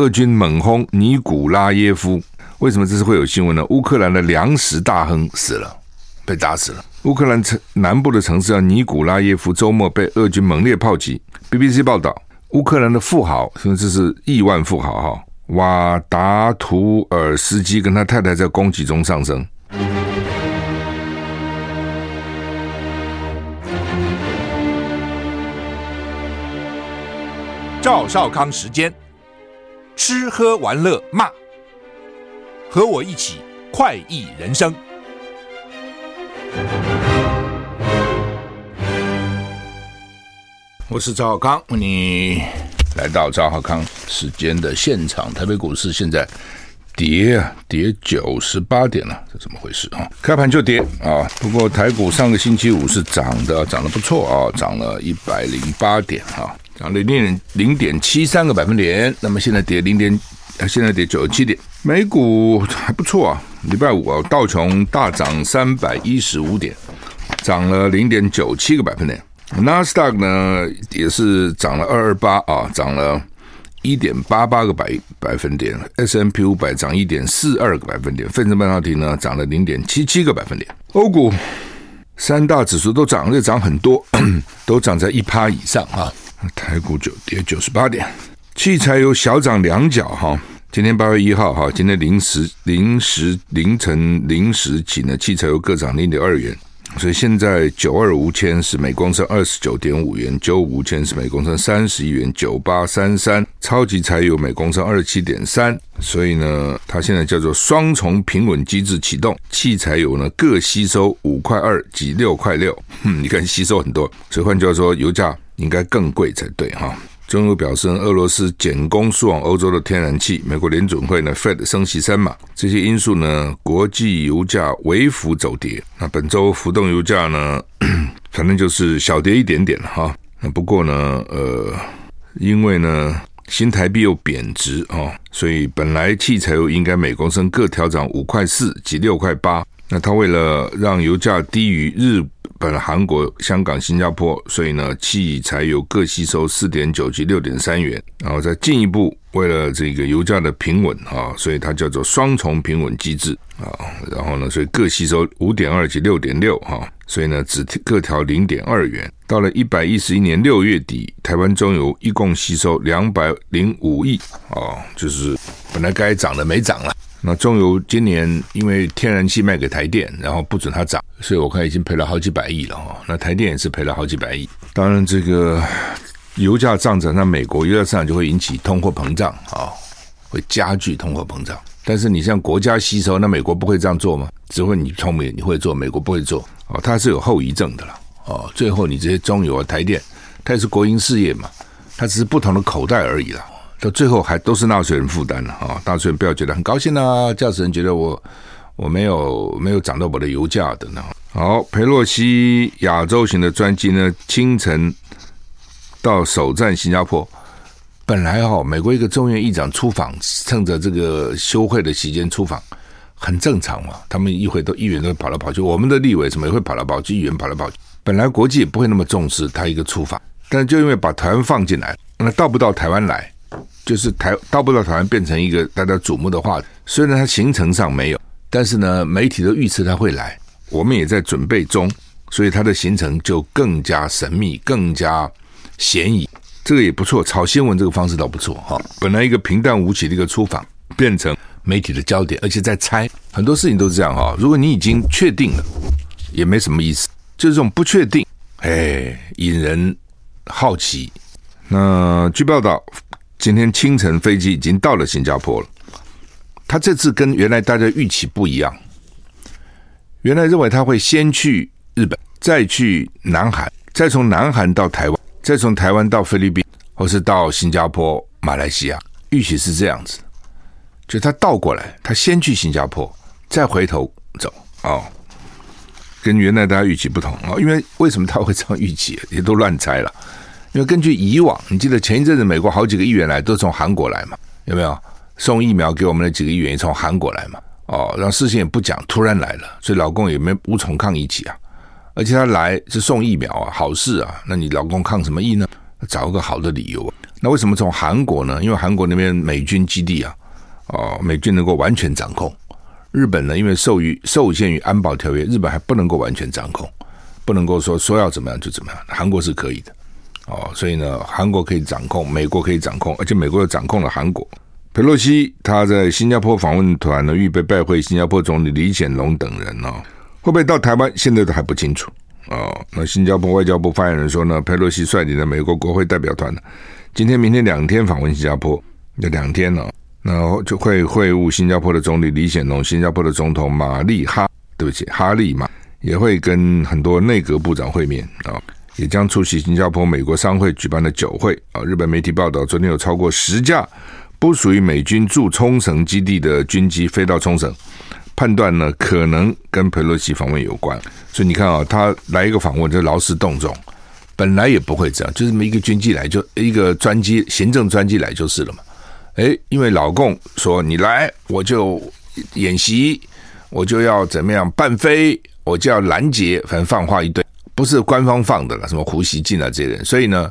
俄军猛轰尼古拉耶夫。为什么这次会有新闻呢？乌克兰的粮食大亨死了，被打死了。乌克兰城南部的城市叫尼古拉耶夫，周末被俄军猛烈炮击。BBC 报道，乌克兰的富豪，甚至是亿万富豪哈瓦达图尔斯基跟他太太在攻击中丧生。赵少康时间，吃喝玩乐骂，和我一起快意人生。我是赵浩康，你来到赵浩康时间的现场。台北股市现在跌啊，跌九十八点了，这怎么回事啊？开盘就跌啊！不过台股上个星期五是涨的，涨得不错啊，涨了一百零八点啊。涨了零点零点七三个百分点，那么现在跌零点，现在跌九十七点，美股还不错啊。礼拜五啊，道琼大涨三百一十五点，涨了零点九七个百分点。纳斯达克呢也是涨了二二八啊，涨了一点八八个百百分点。S&P 五百涨一点四二个百分点，费城半导体呢涨了零点七七个百分点。欧股三大指数都涨，了涨很多，都涨在一趴以上啊。台股就跌九十八点，汽柴油小涨两角哈。今天八月一号哈，今天零时零时凌晨零时起呢，汽柴油各涨零点二元，所以现在九二五千是每公升二十九点五元，九五千是每公升三十一元，九八三三。超级柴油每公升二十七点三，所以呢，它现在叫做双重平稳机制启动，汽柴油呢各吸收五块二及六块六，嗯，你看吸收很多，所以换句话说，油价。应该更贵才对哈。中油表示，俄罗斯减供输往欧洲的天然气，美国联准会呢，Fed 升息三码，这些因素呢，国际油价微幅走跌。那本周浮动油价呢，反正就是小跌一点点哈。那不过呢，呃，因为呢新台币又贬值啊，所以本来汽柴油应该每公升各调涨五块四及六块八。那他为了让油价低于日本、韩国、香港、新加坡，所以呢，汽柴油各吸收四点九及六点三元，然后再进一步为了这个油价的平稳啊，所以它叫做双重平稳机制啊。然后呢，所以各吸收五点二及六点六哈，所以呢，只各调零点二元。到了一百一十一年六月底，台湾中油一共吸收两百零五亿啊，就是本来该涨的没涨了。那中油今年因为天然气卖给台电，然后不准它涨，所以我看已经赔了好几百亿了哈。那台电也是赔了好几百亿。当然，这个油价上涨，那美国油价上涨就会引起通货膨胀啊，会加剧通货膨胀。但是你像国家吸收，那美国不会这样做吗？只会你聪明，你会做，美国不会做哦，它是有后遗症的了哦。最后你这些中油啊、台电，它也是国营事业嘛，它只是不同的口袋而已了。到最后还都是纳税人负担了啊！纳税人不要觉得很高兴啊，驾驶人觉得我我没有没有涨到我的油价的呢。好，裴洛西亚洲行的专机呢，清晨到首站新加坡。本来哈，美国一个众议院议长出访，趁着这个休会的期间出访，很正常嘛。他们议会都议员都跑来跑去，我们的立委什么也会跑来跑去，议员跑来跑去。本来国际也不会那么重视他一个出访，但就因为把台湾放进来，那到不到台湾来？就是台到不到台湾变成一个大家瞩目的话题，虽然它行程上没有，但是呢，媒体都预测他会来，我们也在准备中，所以他的行程就更加神秘，更加嫌疑。这个也不错，炒新闻这个方式倒不错哈。本来一个平淡无奇的一个出访，变成媒体的焦点，而且在猜很多事情都是这样哈。如果你已经确定了，也没什么意思，就是这种不确定，哎，引人好奇。那据报道。今天清晨飞机已经到了新加坡了。他这次跟原来大家预期不一样，原来认为他会先去日本，再去南韩，再从南韩到台湾，再从台湾到菲律宾，或是到新加坡、马来西亚。预期是这样子，就他倒过来，他先去新加坡，再回头走哦，跟原来大家预期不同啊。因为为什么他会这样预期？也都乱猜了。因为根据以往，你记得前一阵子美国好几个议员来都从韩国来嘛？有没有送疫苗给我们的几个议员也从韩国来嘛？哦，然后事情也不讲，突然来了，所以老公也没无从抗议起啊。而且他来是送疫苗啊，好事啊。那你老公抗什么疫呢？找个好的理由啊。那为什么从韩国呢？因为韩国那边美军基地啊，哦，美军能够完全掌控。日本呢，因为受于受限于安保条约，日本还不能够完全掌控，不能够说说要怎么样就怎么样。韩国是可以的，哦，所以呢，韩国可以掌控，美国可以掌控，而且美国又掌控了韩国。佩洛西他在新加坡访问团呢，预备拜会新加坡总理李显龙等人哦，会不会到台湾，现在都还不清楚哦。那新加坡外交部发言人说呢，佩洛西率领的美国国会代表团呢，今天、明天两天访问新加坡，有两天了、哦。然后就会会晤新加坡的总理李显龙，新加坡的总统玛丽哈，对不起，哈利嘛，也会跟很多内阁部长会面啊，也将出席新加坡美国商会举办的酒会啊。日本媒体报道，昨天有超过十架不属于美军驻冲绳基地的军机飞到冲绳，判断呢可能跟佩洛西访问有关。所以你看啊，他来一个访问就劳师动众，本来也不会这样，就是一个军机来就一个专机，行政专机来就是了嘛。哎，因为老共说你来，我就演习，我就要怎么样伴飞，我就要拦截，反正放话一堆，不是官方放的了，什么胡锡进啊这些人，所以呢，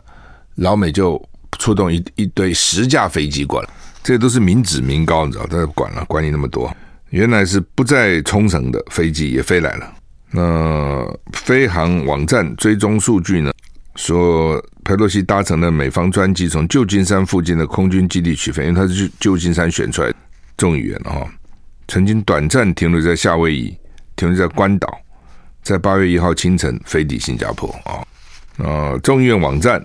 老美就出动一一堆十架飞机过来，这都是民脂民膏，你知道，他管了，管你那么多，原来是不在冲绳的飞机也飞来了，那飞航网站追踪数据呢？说佩洛西搭乘的美方专机从旧金山附近的空军基地起飞，因为他是旧金山选出来众议员了哈。曾经短暂停留在夏威夷，停留在关岛，在八月一号清晨飞抵新加坡啊。呃，众议院网站，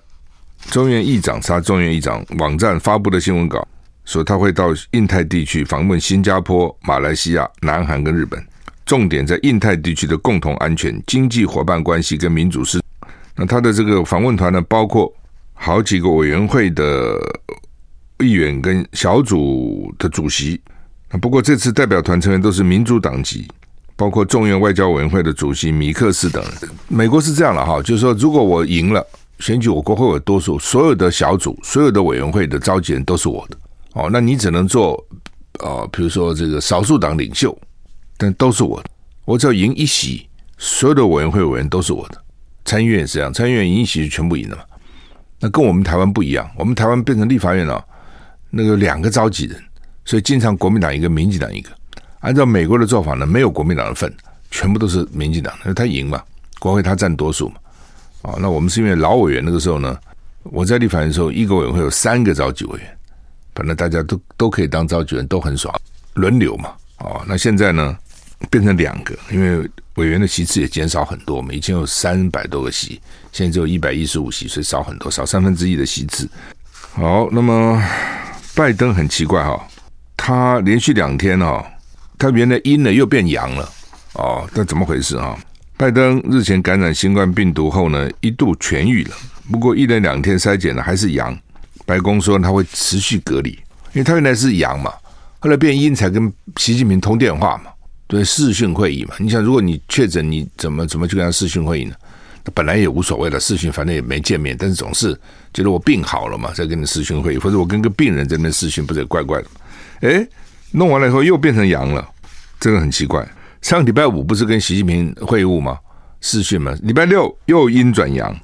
众议院议长沙众议院议长网站发布的新闻稿说，他会到印太地区访问新加坡、马来西亚、南韩跟日本，重点在印太地区的共同安全、经济伙伴关系跟民主事。那他的这个访问团呢，包括好几个委员会的议员跟小组的主席。那不过这次代表团成员都是民主党籍，包括众院外交委员会的主席米克斯等。美国是这样了哈，就是说如果我赢了选举，我国会有多数，所有的小组、所有的委员会的召集人都是我的。哦，那你只能做呃，比如说这个少数党领袖，但都是我的。我只要赢一席，所有的委员会委员都是我的。参议院也是这样，参议院赢一席全部赢了嘛？那跟我们台湾不一样，我们台湾变成立法院了，那个两个召集人，所以经常国民党一个，民进党一个。按照美国的做法呢，没有国民党的份，全部都是民进党，因为他赢嘛，国会他占多数嘛。啊，那我们是因为老委员那个时候呢，我在立法院的时候，一个委员会有三个召集委员，本来大家都都可以当召集人，都很爽，轮流嘛。啊，那现在呢，变成两个，因为。委员的席次也减少很多，我们以前有三百多个席，现在只有一百一十五席，所以少很多，少三分之一的席次。好，那么拜登很奇怪哈，他连续两天哦，他原来阴了又变阳了哦，那怎么回事啊？拜登日前感染新冠病毒后呢，一度痊愈了，不过一连两天筛检呢还是阳。白宫说他会持续隔离，因为他原来是阳嘛，后来变阴才跟习近平通电话嘛。对视讯会议嘛？你想，如果你确诊，你怎么怎么去跟他视讯会议呢？本来也无所谓了，视讯反正也没见面，但是总是觉得我病好了嘛，再跟你视讯会议，或者我跟个病人在那视讯，不是也怪怪的？哎，弄完了以后又变成阳了，这个很奇怪。上个礼拜五不是跟习近平会晤吗？视讯嘛，礼拜六又阴转阳，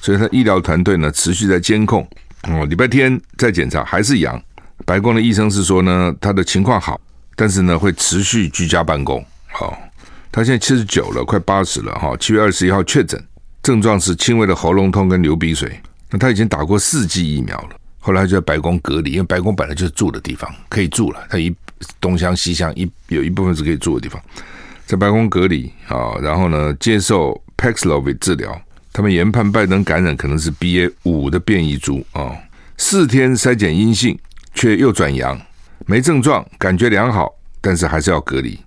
所以他医疗团队呢持续在监控。哦，礼拜天再检查还是阳。白宫的医生是说呢，他的情况好。但是呢，会持续居家办公。好，他现在七十九了，快八十了。哈，七月二十一号确诊，症状是轻微的喉咙痛跟流鼻水。那他已经打过四剂疫苗了。后来就在白宫隔离，因为白宫本来就是住的地方，可以住了。他一东厢西厢一有一部分是可以住的地方，在白宫隔离啊，然后呢接受 Paxlovid 治疗。他们研判拜登感染可能是 BA 五的变异株啊，四天筛检阴性，却又转阳。没症状，感觉良好，但是还是要隔离。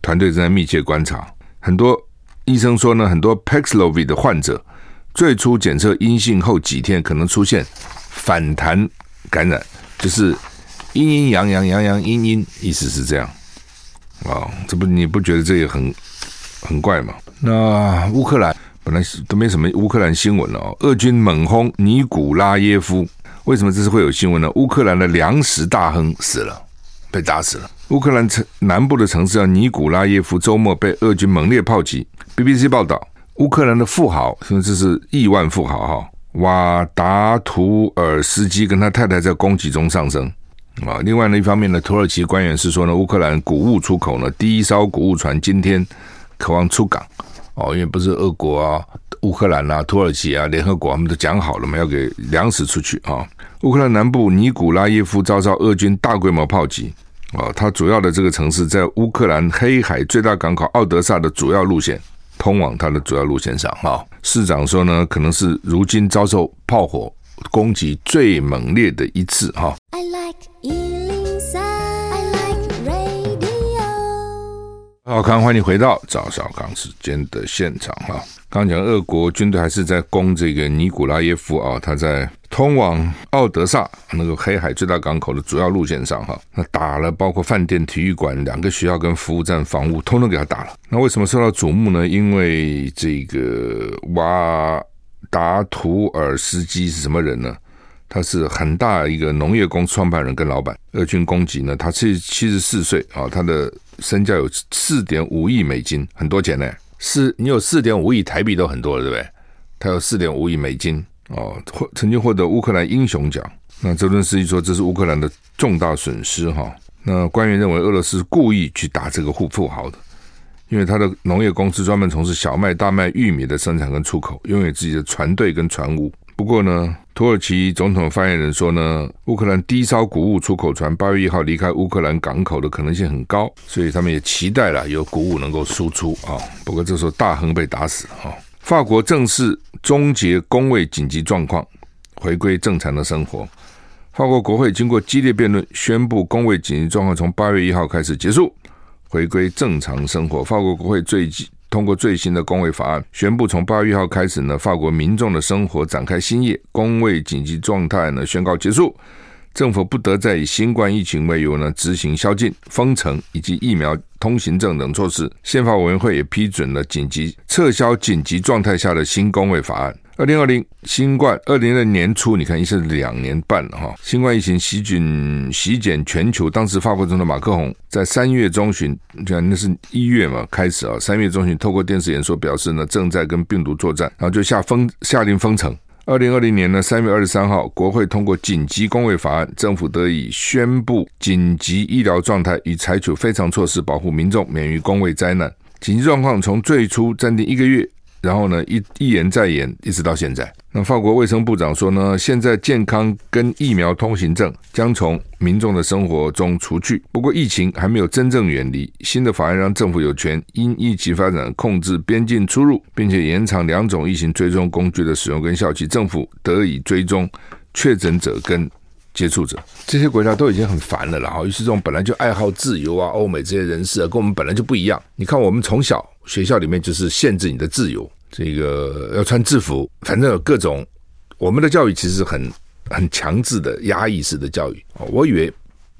团队正在密切观察。很多医生说呢，很多 Paxlovid 的患者最初检测阴性后几天可能出现反弹感染，就是阴阴阳阳阳阳阴阴，意思是这样。啊，这不你不觉得这也很很怪吗？那乌克兰本来都没什么乌克兰新闻了哦，俄军猛轰尼古拉耶夫。为什么这次会有新闻呢？乌克兰的粮食大亨死了，被打死了。乌克兰城南部的城市叫尼古拉耶夫，周末被俄军猛烈炮击。BBC 报道，乌克兰的富豪，因为这是亿万富豪哈，瓦达图尔斯基跟他太太在攻击中丧生啊。另外呢，一方面呢，土耳其官员是说呢，乌克兰谷物出口呢，第一艘谷物船今天渴望出港哦，因为不是俄国啊、乌克兰啊、土耳其啊、联合国他们都讲好了嘛，要给粮食出去啊。乌克兰南部尼古拉耶夫遭到俄军大规模炮击啊，它主要的这个城市在乌克兰黑海最大港口奥德萨的主要路线。通往他的主要路线上，哈，市长说呢，可能是如今遭受炮火攻击最猛烈的一次，哈。好，康，欢迎回到赵少康时间的现场，哈。刚讲，俄国军队还是在攻这个尼古拉耶夫啊，他在通往奥德萨那个黑海最大港口的主要路线上哈，那打了包括饭店、体育馆、两个学校跟服务站、房屋，通通给他打了。那为什么受到瞩目呢？因为这个瓦达图尔斯基是什么人呢？他是很大一个农业公司创办人跟老板。俄军攻击呢，他是七十四岁啊，他的身价有四点五亿美金，很多钱呢。四，你有四点五亿台币都很多了，对不对？他有四点五亿美金哦，获曾经获得乌克兰英雄奖。那泽伦斯基说这是乌克兰的重大损失哈。那官员认为俄罗斯故意去打这个富富豪的，因为他的农业公司专门从事小麦、大麦、玉米的生产跟出口，拥有自己的船队跟船坞。不过呢，土耳其总统发言人说呢，乌克兰低烧谷物出口船八月一号离开乌克兰港口的可能性很高，所以他们也期待了有谷物能够输出啊。不过这时候大亨被打死了啊。法国正式终结工位紧急状况，回归正常的生活。法国国会经过激烈辩论，宣布工位紧急状况从八月一号开始结束，回归正常生活。法国国会最近。通过最新的工位法案，宣布从八月一号开始呢，法国民众的生活展开新业，工位紧急状态呢宣告结束，政府不得再以新冠疫情为由呢执行宵禁、封城以及疫苗通行证等措施。宪法委员会也批准了紧急撤销紧急状态下的新工位法案。二零二零新冠，二零的年初，你看，一下是两年半了哈。新冠疫情席卷席卷全球，当时法国总统马克宏在三月中旬，那是一月嘛开始啊，三月中旬透过电视演说表示呢，正在跟病毒作战，然后就下封下令封城。二零二零年呢，三月二十三号，国会通过紧急公卫法案，政府得以宣布紧急医疗状态，以采取非常措施保护民众免于公卫灾难。紧急状况从最初暂定一个月。然后呢，一一延再延，一直到现在。那法国卫生部长说呢，现在健康跟疫苗通行证将从民众的生活中除去。不过疫情还没有真正远离。新的法案让政府有权因疫情发展控制边境出入，并且延长两种疫情追踪工具的使用跟效期。政府得以追踪确诊者跟接触者。这些国家都已经很烦了，然后于是这种本来就爱好自由啊，欧美这些人士啊，跟我们本来就不一样。你看我们从小。学校里面就是限制你的自由，这个要穿制服，反正有各种。我们的教育其实很很强制的压抑式的教育。我以为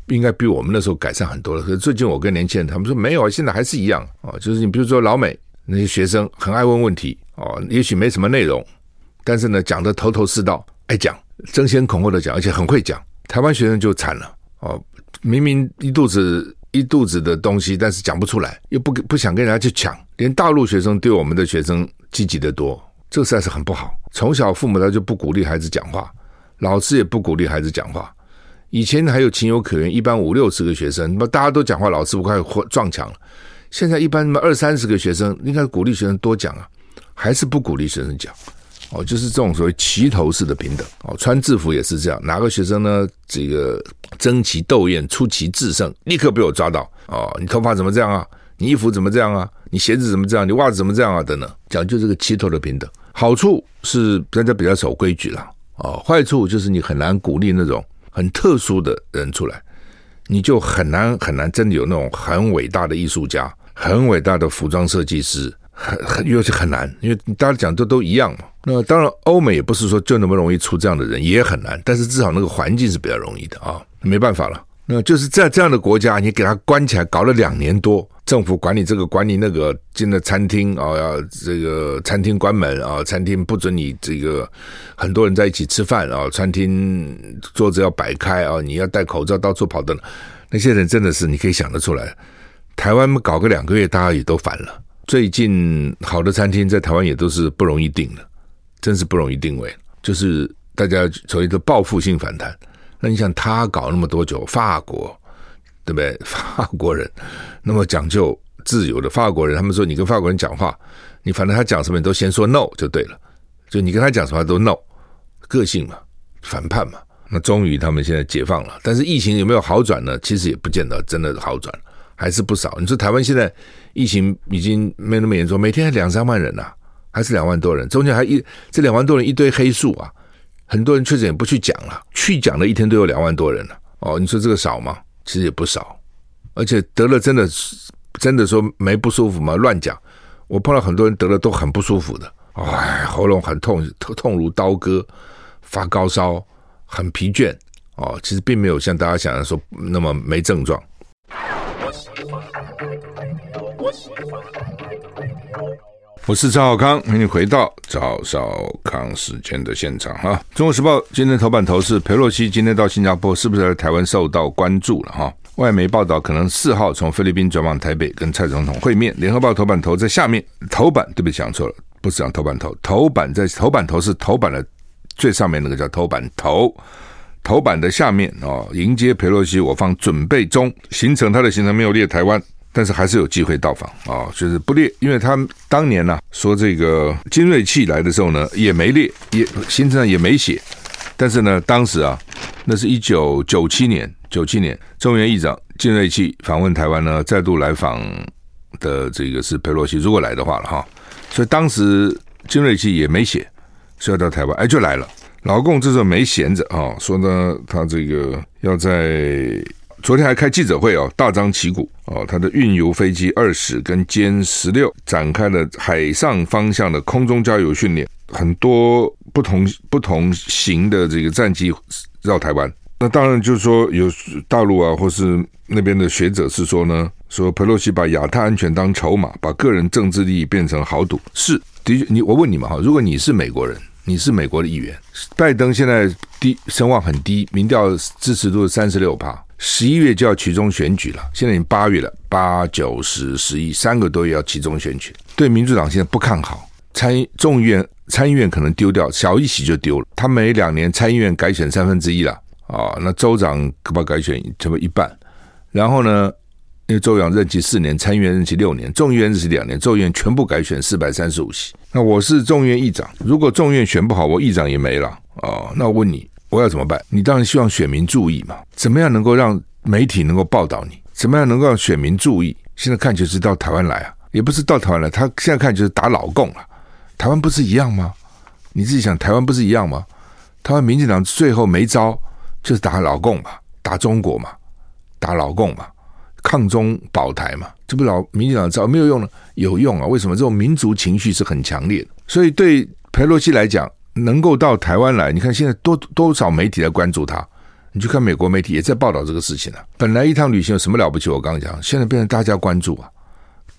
应该比我们那时候改善很多了。可是最近我跟年轻人他们说没有，现在还是一样啊。就是你比如说老美那些学生很爱问问题哦，也许没什么内容，但是呢讲得头头是道，爱讲，争先恐后的讲，而且很会讲。台湾学生就惨了哦，明明一肚子。一肚子的东西，但是讲不出来，又不不想跟人家去抢，连大陆学生对我们的学生积极得多，这实在是很不好。从小父母他就不鼓励孩子讲话，老师也不鼓励孩子讲话。以前还有情有可原，一般五六十个学生，那么大家都讲话，老师不快撞墙了。现在一般什么二三十个学生，应该鼓励学生多讲啊，还是不鼓励学生讲。哦，就是这种所谓齐头式的平等哦，穿制服也是这样。哪个学生呢？这个争奇斗艳、出奇制胜，立刻被我抓到哦。你头发怎么这样啊？你衣服怎么这样啊？你鞋子怎么这样？你袜子怎么这样啊？等等，讲究这个齐头的平等。好处是大家比较守规矩了哦，坏处就是你很难鼓励那种很特殊的人出来，你就很难很难真的有那种很伟大的艺术家、很伟大的服装设计师。很很，尤其很难，因为大家讲的都一样嘛。那当然，欧美也不是说就那么容易出这样的人，也很难。但是至少那个环境是比较容易的啊，没办法了。那就是在这样的国家，你给他关起来，搞了两年多，政府管理这个管理那个，进了餐厅啊，要这个餐厅关门啊，餐厅不准你这个很多人在一起吃饭啊，餐厅桌子要摆开啊，你要戴口罩到处跑的，那些人真的是你可以想得出来。台湾搞个两个月，大家也都烦了。最近好的餐厅在台湾也都是不容易订的，真是不容易定位。就是大家所谓的报复性反弹。那你想他搞那么多久，法国对不对？法国人那么讲究自由的法国人，他们说你跟法国人讲话，你反正他讲什么你都先说 no 就对了，就你跟他讲什么都 no，个性嘛，反叛嘛。那终于他们现在解放了，但是疫情有没有好转呢？其实也不见得真的好转，还是不少。你说台湾现在疫情已经没那么严重，每天还两三万人呐、啊，还是两万多人，中间还一这两万多人一堆黑数啊，很多人确实也不去讲了，去讲的一天都有两万多人了、哦，你说这个少吗？其实也不少，而且得了真的真的说没不舒服吗？乱讲。我碰到很多人得了都很不舒服的，哎，喉咙很痛，痛痛如刀割，发高烧。很疲倦哦，其实并没有像大家想的说那么没症状。我是赵少康，欢迎回到赵少康时间的现场哈。中国时报今天头版头是裴洛西今天到新加坡，是不是在台湾受到关注了哈？外媒报道可能四号从菲律宾转往台北跟蔡总统会面。联合报头版头在下面，头版对不起讲错了，不是讲头版头，头版在头版头是头版的。最上面那个叫头版头，头版的下面哦，迎接裴洛西，我方准备中。行程他的行程没有列台湾，但是还是有机会到访啊，就是不列，因为他当年呢、说这个金瑞气来的时候呢也没列，也行程上也没写，但是呢当时啊，那是一九九七年，九七年众议院议长金瑞气访问台湾呢，再度来访的这个是佩洛西，如果来的话了哈，所以当时金瑞气也没写。是要到台湾，哎，就来了。老共这时候没闲着啊，说呢，他这个要在昨天还开记者会哦，大张旗鼓哦，他的运油飞机二十跟歼十六展开了海上方向的空中加油训练，很多不同不同型的这个战机绕台湾。那当然就是说，有大陆啊，或是那边的学者是说呢，说佩洛西把亚太安全当筹码，把个人政治利益变成豪赌，是。的确，你我问你们哈，如果你是美国人，你是美国的议员，拜登现在低声望很低，民调支持度三十六趴，十一月就要其中选举了，现在已经八月了，八九十十一三个多月要期中选举，对民主党现在不看好，参众议院参议院可能丢掉，小一席就丢了，他每两年参议院改选三分之一了啊，那州长可不可改选差不多一半，然后呢？因为州长任期四年，参议员任期六年，众议院任期两年，众议院全部改选四百三十五席。那我是众议院议长，如果众议院选不好，我议长也没了哦。那我问你，我要怎么办？你当然希望选民注意嘛。怎么样能够让媒体能够报道你？怎么样能够让选民注意？现在看就是到台湾来啊，也不是到台湾来，他现在看就是打老共了。台湾不是一样吗？你自己想，台湾不是一样吗？台湾民进党最后没招，就是打老共嘛，打中国嘛，打老共嘛。抗中保台嘛，这不老民进党招没有用了，有用啊？为什么这种民族情绪是很强烈的？所以对佩洛西来讲，能够到台湾来，你看现在多多少媒体在关注他，你去看美国媒体也在报道这个事情啊。本来一趟旅行有什么了不起？我刚刚讲，现在变成大家关注啊，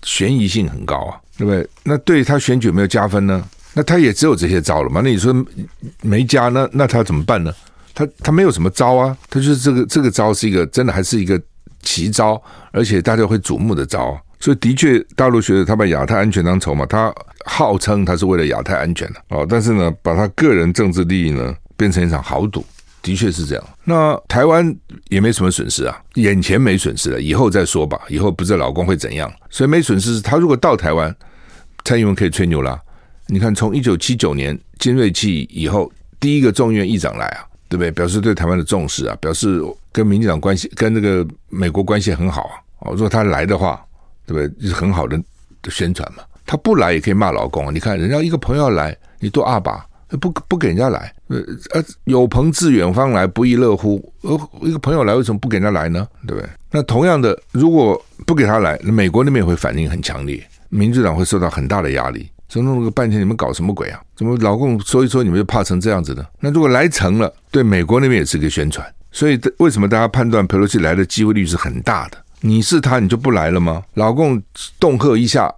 悬疑性很高啊，对不对？那对他选举有没有加分呢？那他也只有这些招了嘛？那你说没加，那那他怎么办呢？他他没有什么招啊，他就是这个这个招是一个真的还是一个。奇招，而且大家会瞩目的招，所以的确，大陆学者他把亚太安全当筹码，他号称他是为了亚太安全的哦，但是呢，把他个人政治利益呢变成一场豪赌，的确是这样。那台湾也没什么损失啊，眼前没损失了，以后再说吧，以后不知道老公会怎样，所以没损失。他如果到台湾，蔡英文可以吹牛啦。你看，从一九七九年金瑞气以后，第一个众议院议长来啊。对不对？表示对台湾的重视啊，表示跟民进党关系、跟那个美国关系很好啊。哦，如果他来的话，对不对？就是很好的宣传嘛。他不来也可以骂老公啊。你看人家一个朋友来，你多阿爸不不给人家来？呃呃，有朋自远方来，不亦乐乎？呃，一个朋友来，为什么不给人家来呢？对不对？那同样的，如果不给他来，美国那边也会反应很强烈，民主党会受到很大的压力。说弄了个半天，你们搞什么鬼啊？怎么老共说一说，你们就怕成这样子呢？那如果来成了，对美国那边也是个宣传。所以为什么大家判断佩洛西来的机会率是很大的？你是他，你就不来了吗？老共恫吓一下，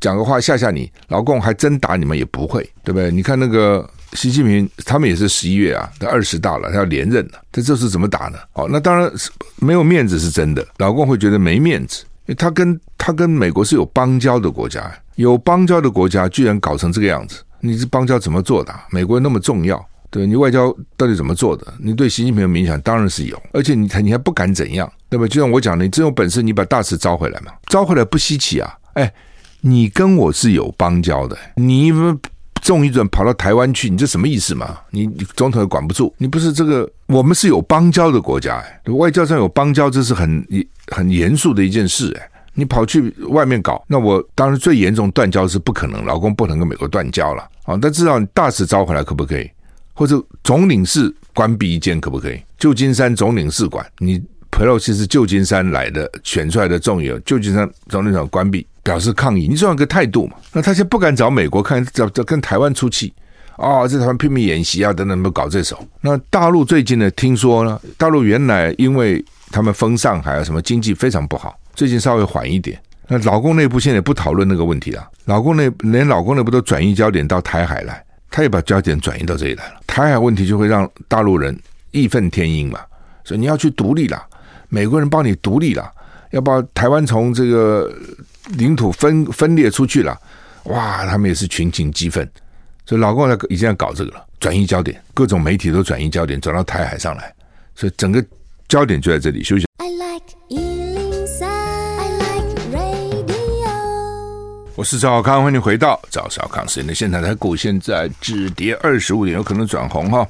讲个话吓吓你，老共还真打你们也不会，对不对？你看那个习近平，他们也是十一月啊，他二十大了，他要连任了，他这是怎么打呢？哦，那当然是没有面子是真的，老共会觉得没面子，因为他跟他跟美国是有邦交的国家。有邦交的国家居然搞成这个样子，你是邦交怎么做的？美国那么重要，对你外交到底怎么做的？你对习近平的影响当然是有，而且你你还不敢怎样，对吧？就像我讲的，你真有本事，你把大使招回来嘛，招回来不稀奇啊。哎，你跟我是有邦交的，你们。众议长跑到台湾去，你这什么意思嘛？你总统也管不住，你不是这个？我们是有邦交的国家，哎，外交上有邦交，这是很很严肃的一件事，哎，你跑去外面搞，那我当然最严重断交是不可能，老公不能跟美国断交了啊。但至少你大使招回来可不可以？或者总领事关闭一间可不可以？旧金山总领事馆，你裴洛西是旧金山来的选出来的众议员，旧金山总领事馆关闭。表示抗议，你这样一个态度嘛？那他现在不敢找美国看，找找跟台湾出气啊，在台湾拼命演习啊，等等，不搞这手。那大陆最近呢？听说呢，大陆原来因为他们封上海啊，什么经济非常不好，最近稍微缓一点。那老公内部现在也不讨论那个问题了，老公内连老公内部都转移焦点到台海来，他也把焦点转移到这里来了。台海问题就会让大陆人义愤填膺嘛，所以你要去独立了，美国人帮你独立了，要把台湾从这个。领土分分裂出去了，哇！他们也是群情激愤，所以老共呢已经在搞这个了，转移焦点，各种媒体都转移焦点，转到台海上来，所以整个焦点就在这里。休息。I like 103, I like radio。我是赵小康，欢迎回到赵少康时间的现场。台股现在止跌二十五点，有可能转红哈。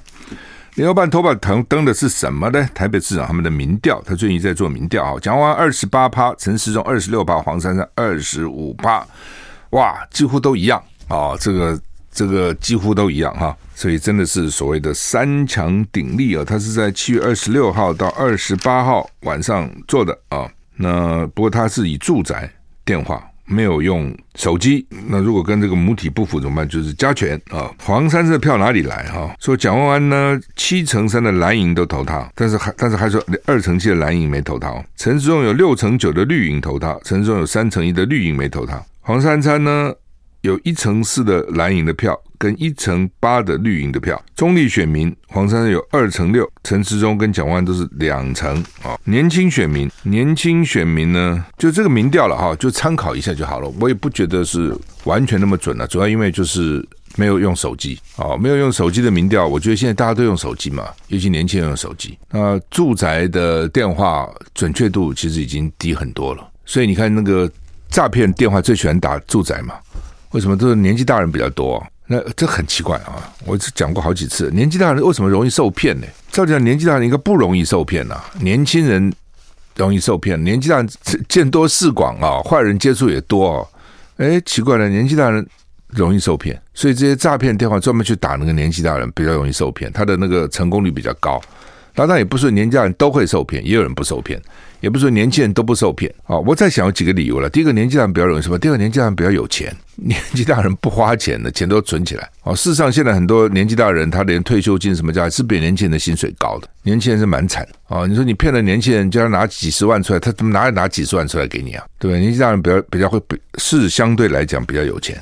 联合报头版腾登的是什么呢？台北市长他们的民调，他最近在做民调啊。蒋万安二十八趴，陈时中二十六趴，黄珊珊二十五趴，哇，几乎都一样啊。这个这个几乎都一样哈，所以真的是所谓的三强鼎立啊。他是在七月二十六号到二十八号晚上做的啊。那不过他是以住宅电话。没有用手机，那如果跟这个母体不符怎么办？就是加权啊！黄珊珊的票哪里来哈？说蒋万安呢，七成三的蓝营都投他，但是还但是还说二成七的蓝营没投他。陈志荣有六成九的绿营投他，陈志荣有三成一的绿营没投他。黄珊珊呢，有一成四的蓝营的票。跟一成八的绿营的票，中立选民黄珊珊有二成六，陈时中跟蒋万都是两成啊。年轻选民，年轻选民呢，就这个民调了哈，就参考一下就好了。我也不觉得是完全那么准了，主要因为就是没有用手机啊，没有用手机的民调，我觉得现在大家都用手机嘛，尤其年轻人用手机。那住宅的电话准确度其实已经低很多了，所以你看那个诈骗电话最喜欢打住宅嘛？为什么都是年纪大人比较多？那这很奇怪啊！我讲过好几次，年纪大人为什么容易受骗呢？照理讲，年纪大人应该不容易受骗呐、啊，年轻人容易受骗。年纪大人见多识广啊，坏人接触也多哦。哎，奇怪了，年纪大人容易受骗，所以这些诈骗电话专门去打那个年纪大人，比较容易受骗，他的那个成功率比较高。当然也不是年轻人都会受骗，也有人不受骗，也不是说年轻人都不受骗啊。我在想有几个理由了。第一个，年纪大人比较容易什么？第二个，年纪大人比较有钱，年纪大人不花钱的，钱都存起来。哦，事实上现在很多年纪大人，他连退休金什么价是比年轻人的薪水高的。年轻人是蛮惨啊。你说你骗了年轻人，叫他拿几十万出来，他怎么哪里拿几十万出来给你啊？对不对？年纪大人比较比较会比是相对来讲比较有钱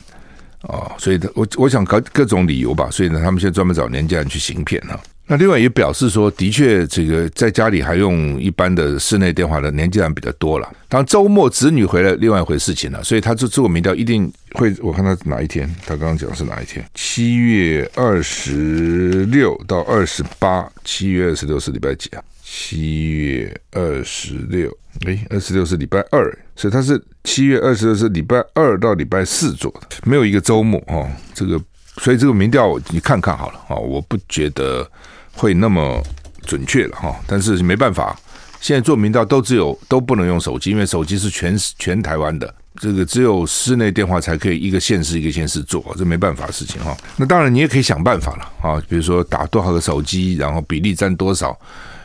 啊，所以我我想搞各种理由吧。所以呢，他们现在专门找年轻人去行骗哈。那另外也表示说，的确，这个在家里还用一般的室内电话的年纪人比较多了。当周末子女回来，另外一回事情了。所以他这做民调一定会，我看他哪一天，他刚刚讲是哪一天？七月二十六到二十八，七月二十六是礼拜几啊？七月二十六，诶，二十六是礼拜二，所以他是七月二十六是礼拜二到礼拜四做的，没有一个周末哦，这个。所以这个民调你看看好了啊，我不觉得会那么准确了哈。但是没办法，现在做民调都只有都不能用手机，因为手机是全全台湾的，这个只有室内电话才可以一个县市一个县市做，这没办法的事情哈。那当然你也可以想办法了啊，比如说打多少个手机，然后比例占多少，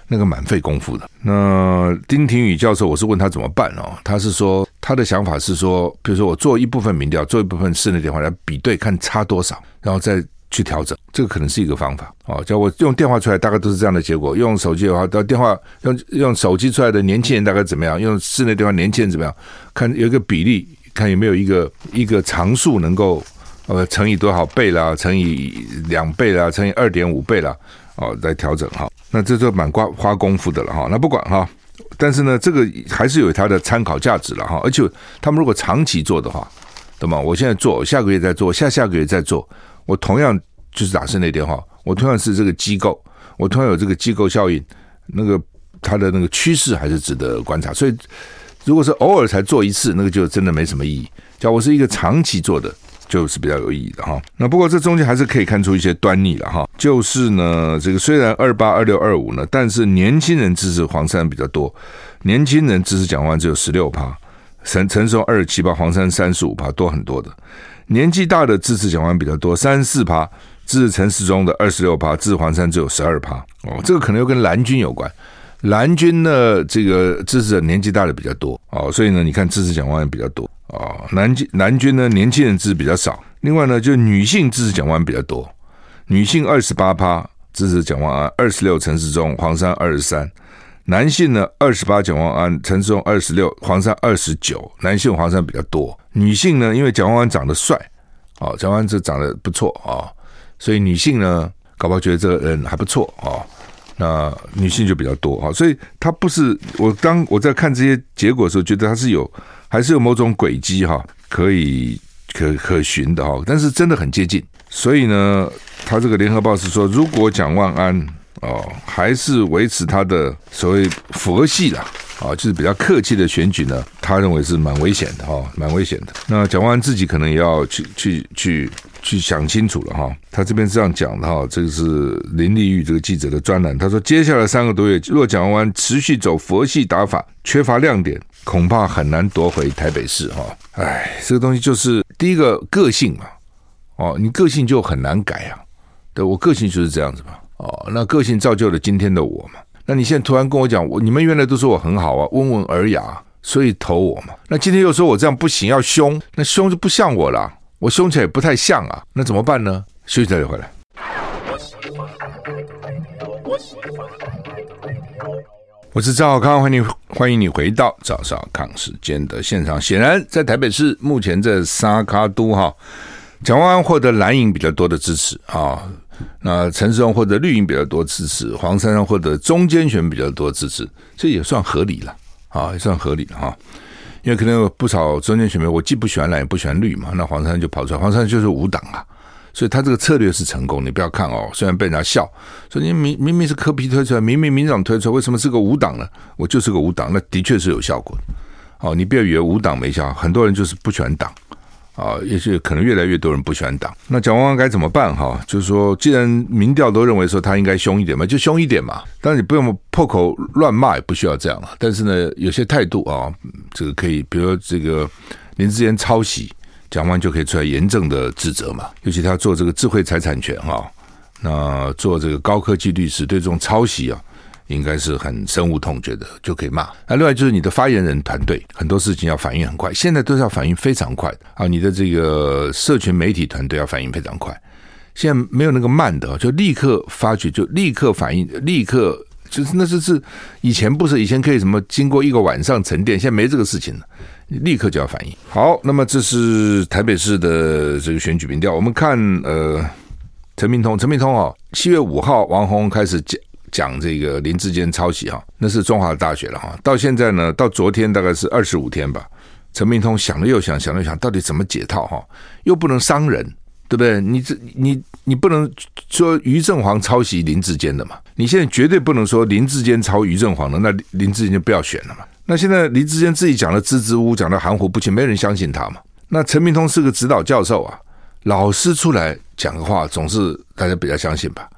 那个蛮费功夫的。那丁廷宇教授，我是问他怎么办哦，他是说。他的想法是说，比如说我做一部分民调，做一部分室内电话来比对，看差多少，然后再去调整，这个可能是一个方法哦。叫我用电话出来，大概都是这样的结果；用手机的话，到电话用用手机出来的年轻人大概怎么样？用室内电话年轻人怎么样？看有一个比例，看有没有一个一个常数能够呃乘以多少倍啦，乘以两倍啦，乘以二点五倍啦，哦，来调整哈。那这就蛮花花功夫的了哈。那不管哈。但是呢，这个还是有它的参考价值了哈。而且他们如果长期做的话，对吗？我现在做，下个月再做，下下个月再做，我同样就是打室内电话，我同样是这个机构，我同样有这个机构效应，那个它的那个趋势还是值得观察。所以，如果是偶尔才做一次，那个就真的没什么意义。叫我是一个长期做的。就是比较有意义的哈，那不过这中间还是可以看出一些端倪了哈。就是呢，这个虽然二八二六二五呢，但是年轻人支持黄山比较多，年轻人支持蒋万只有十六趴，陈陈时中二十七趴，黄山三十五趴，多很多的。年纪大的支持蒋万比较多，三十四趴，支持陈时中的二十六趴，支持黄山只有十二趴。哦，这个可能又跟蓝军有关，蓝军呢这个支持者年纪大的比较多哦，所以呢，你看支持蒋万安比较多。哦，南军南军呢，年轻人支持比较少。另外呢，就女性支持蒋万比较多，女性二十八趴支持蒋万安，二十六陈时中，黄山二十三。男性呢，二十八蒋万安，陈时中二十六，黄珊二十九。男性黄珊比较多。女性呢，因为蒋万安长得帅，哦，蒋万安这长得不错啊、哦，所以女性呢，搞不好觉得这个人还不错啊、哦。那女性就比较多啊，所以他不是我当我在看这些结果的时候，觉得他是有。还是有某种轨迹哈，可以可可循的哈，但是真的很接近。所以呢，他这个联合报是说，如果蒋万安哦还是维持他的所谓佛系啦，啊，就是比较客气的选举呢，他认为是蛮危险的哈，蛮危险的。那蒋万安自己可能也要去去去去想清楚了哈。他这边是这样讲的哈，这个是林立玉这个记者的专栏，他说，接下来三个多月，若蒋万安持续走佛系打法，缺乏亮点。恐怕很难夺回台北市哈，哎，这个东西就是第一个个性嘛，哦，你个性就很难改啊，对，我个性就是这样子嘛，哦，那个性造就了今天的我嘛，那你现在突然跟我讲，我你们原来都说我很好啊，温文尔雅，所以投我嘛，那今天又说我这样不行，要凶，那凶就不像我了，我凶起来也不太像啊，那怎么办呢？休息再回来。我是赵少康，欢迎，欢迎你回到赵少康时间的现场。显然，在台北市目前在沙卡都哈，蒋万安获得蓝营比较多的支持啊，那陈时中获得绿营比较多支持，黄珊珊获得中间选比较多支持，这也算合理了啊，也算合理了哈。因为可能有不少中间选民，我既不喜欢蓝，也不喜欢绿嘛，那黄珊珊就跑出来，黄珊珊就是无党啊。所以他这个策略是成功，你不要看哦，虽然被人家笑，说你明明明是柯皮推出来，明明民进党推出来，为什么是个无党呢？我就是个无党，那的确是有效果的。哦，你不要以为无党没效，很多人就是不喜欢党啊，也许可能越来越多人不喜欢党。那蒋万安该怎么办？哈，就是说，既然民调都认为说他应该凶一点嘛，就凶一点嘛。当然你不用破口乱骂，也不需要这样了。但是呢，有些态度啊，这个可以，比如这个林志坚抄袭。蒋万就可以出来严正的指责嘛，尤其他做这个智慧财产权哈，那做这个高科技律师，对这种抄袭啊，应该是很深恶痛绝的，就可以骂。那另外就是你的发言人团队，很多事情要反应很快，现在都是要反应非常快啊。你的这个社群媒体团队要反应非常快，现在没有那个慢的，就立刻发觉，就立刻反应，立刻就是那是是以前不是以前可以什么经过一个晚上沉淀，现在没这个事情了。立刻就要反应。好，那么这是台北市的这个选举民调。我们看，呃，陈明通，陈明通啊，七月五号，王鸿开始讲讲这个林志坚抄袭哈，那是中华大学了哈。到现在呢，到昨天大概是二十五天吧。陈明通想了又想，想了又想，到底怎么解套哈？又不能伤人，对不对？你这你你不能说于正煌抄袭林志坚的嘛？你现在绝对不能说林志坚抄于正煌的，那林志坚就不要选了嘛。那现在林志坚自己讲的支支吾吾，讲的含糊不清，没人相信他嘛。那陈明通是个指导教授啊，老师出来讲的话，总是大家比较相信吧。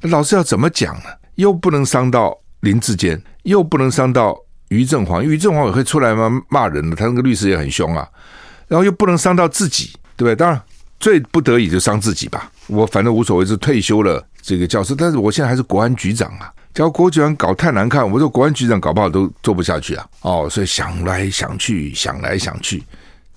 那老师要怎么讲呢？又不能伤到林志坚，又不能伤到于正煌，于正煌也会出来吗？骂人的，他那个律师也很凶啊。然后又不能伤到自己，对不对？当然，最不得已就伤自己吧。我反正无所谓，是退休了这个教师，但是我现在还是国安局长啊。只要国局长搞太难看，我说国安局长搞不好都做不下去啊！哦，所以想来想去，想来想去，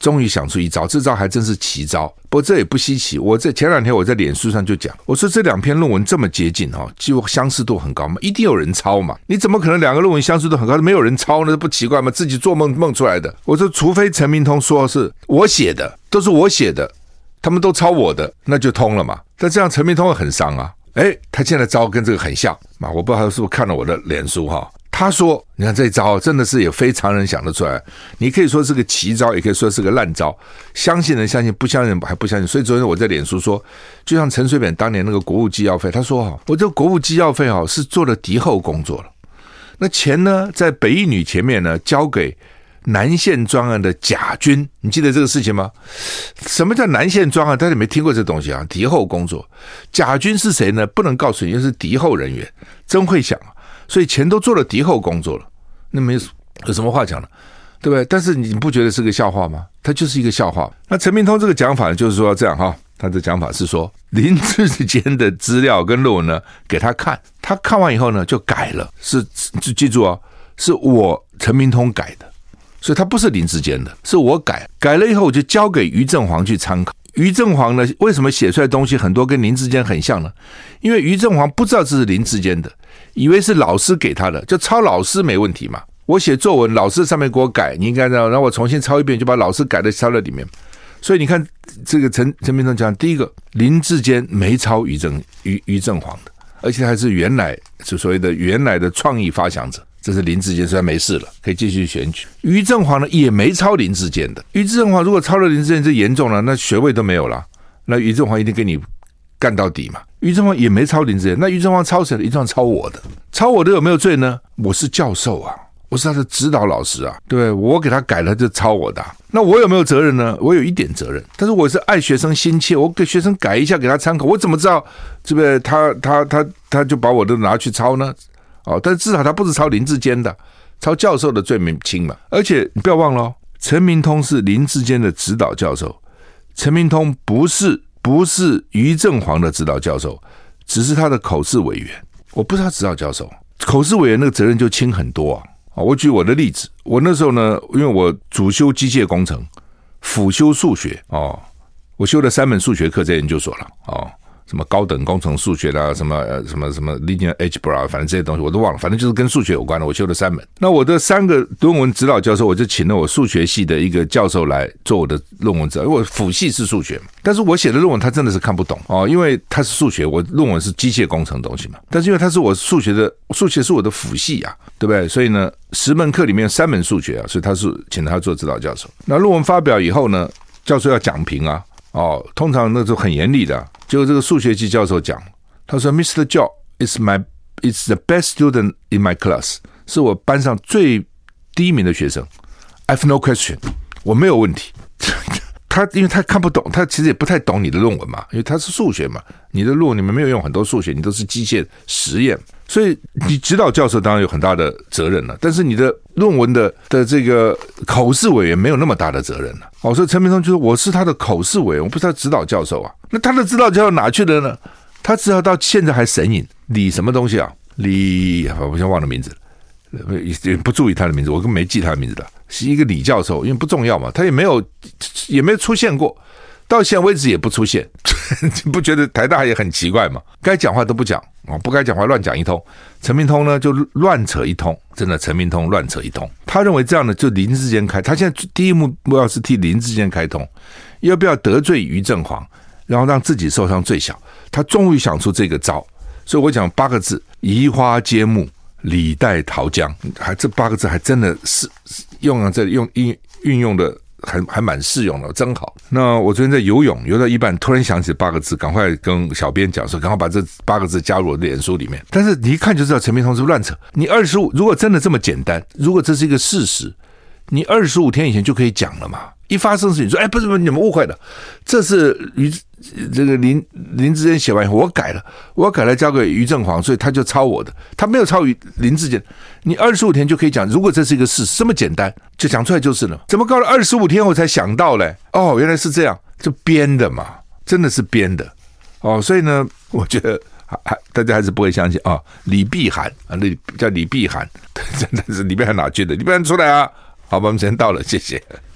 终于想出一招，这招还真是奇招。不过这也不稀奇。我在前两天我在脸书上就讲，我说这两篇论文这么接近哈，几乎相似度很高嘛，一定有人抄嘛。你怎么可能两个论文相似度很高，没有人抄呢？不奇怪吗？自己做梦梦出来的。我说，除非陈明通说是我写的，都是我写的，他们都抄我的，那就通了嘛。但这样陈明通会很伤啊。哎，他现在招跟这个很像嘛？我不知道他是不是看了我的脸书哈？他说：“你看这招真的是也非常人想得出来。你可以说是个奇招，也可以说是个烂招。相信人相信，不相信还不相信。所以昨天我在脸书说，就像陈水扁当年那个国务机要费，他说：‘哈，我这国务机要费哈是做了敌后工作了。那钱呢，在北一女前面呢，交给南线专案的甲军。你记得这个事情吗？什么叫南线专案？大家没听过这东西啊？敌后工作，甲军是谁呢？不能告诉你，就是敌后人员。真会想啊。”所以钱都做了敌后工作了，那没有什么话讲了，对不对？但是你不觉得是个笑话吗？他就是一个笑话。那陈明通这个讲法就是说这样哈，他的讲法是说林志坚的资料跟论文呢给他看，他看完以后呢就改了，是就记住哦，是我陈明通改的，所以他不是林志坚的，是我改，改了以后我就交给于正煌去参考。于正煌呢，为什么写出来东西很多跟林志坚很像呢？因为于正煌不知道这是林志坚的。以为是老师给他的，就抄老师没问题嘛。我写作文，老师上面给我改，你应该让让我重新抄一遍，就把老师改的抄在里面。所以你看，这个陈陈明通讲，第一个林志坚没抄于正于于正煌的，而且还是原来是所谓的原来的创意发想者，这是林志坚，虽然没事了，可以继续选举。于正煌呢也没抄林志坚的，于正煌如果抄了林志坚，这严重了，那学位都没有了，那于正煌一定给你。干到底嘛？于正方也没抄林志坚，那于正方抄谁的？于正煌抄我的，抄我的有没有罪呢？我是教授啊，我是他的指导老师啊，对不对？我给他改了就抄我的，那我有没有责任呢？我有一点责任，但是我是爱学生心切，我给学生改一下给他参考，我怎么知道是不是他他他他就把我的拿去抄呢？哦，但至少他不是抄林志坚的，抄教授的罪名轻嘛。而且你不要忘了，陈明通是林志坚的指导教授，陈明通不是。不是于正煌的指导教授，只是他的口试委员。我不是他指导教授，口试委员那个责任就轻很多啊！我举我的例子，我那时候呢，因为我主修机械工程，辅修数学哦，我修了三门数学课在研究所了哦。什么高等工程数学啦，什么呃什么什么 linear algebra，反正这些东西我都忘了，反正就是跟数学有关的。我修了三门，那我的三个论文指导教授，我就请了我数学系的一个教授来做我的论文指导，因为我辅系是数学，但是我写的论文他真的是看不懂哦，因为他是数学，我论文是机械工程东西嘛，但是因为他是我数学的，数学是我的辅系啊，对不对？所以呢，十门课里面三门数学啊，所以他是请他做指导教授。那论文发表以后呢，教授要讲评啊，哦，通常那时候很严厉的。就这个数学系教授讲，他说：“Mr. Zhao is my is the best student in my class，是我班上最第一名的学生。I have no question，我没有问题。他因为他看不懂，他其实也不太懂你的论文嘛，因为他是数学嘛，你的论文你们没有用很多数学，你都是机械实验，所以你指导教授当然有很大的责任了。但是你的论文的的这个口试委员没有那么大的责任了。哦，所以陈明通就说我是他的口试委员，我不是他指导教授啊。”那他的指导教授哪去了呢？他只要到现在还神隐李什么东西啊？李，我先忘了名字，也不注意他的名字，我根本没记他的名字的，是一个李教授，因为不重要嘛，他也没有也没有出现过，到现在为止也不出现，你 不觉得台大也很奇怪吗？该讲话都不讲啊，不该讲话乱讲一通。陈明通呢就乱扯一通，真的陈明通乱扯一通。他认为这样呢就林志坚开，他现在第一目目标是替林志坚开通，要不要得罪于正煌？然后让自己受伤最小，他终于想出这个招，所以我讲八个字：移花接木，李代桃僵。还这八个字还真的是用在这用运运用的还还蛮适用的，真好。那我昨天在游泳游到一半，突然想起八个字，赶快跟小编讲说，赶快把这八个字加入我的脸书里面。但是你一看就知道陈明同志乱扯。你二十五如果真的这么简单，如果这是一个事实，你二十五天以前就可以讲了嘛。一发生事情说，哎，不是不是，你们误会了，这是于这个林林志坚写完以后，我改了，我改了交给于正煌，所以他就抄我的，他没有抄于林志坚。你二十五天就可以讲，如果这是一个事，这么简单，就讲出来就是了。怎么搞了二十五天后才想到嘞？哦，原来是这样，就编的嘛，真的是编的。哦，所以呢，我觉得还还大家还是不会相信啊。李碧涵啊，那叫李碧涵，真的是李碧涵哪去的？李碧涵出来啊！好吧，我们时间到了，谢谢。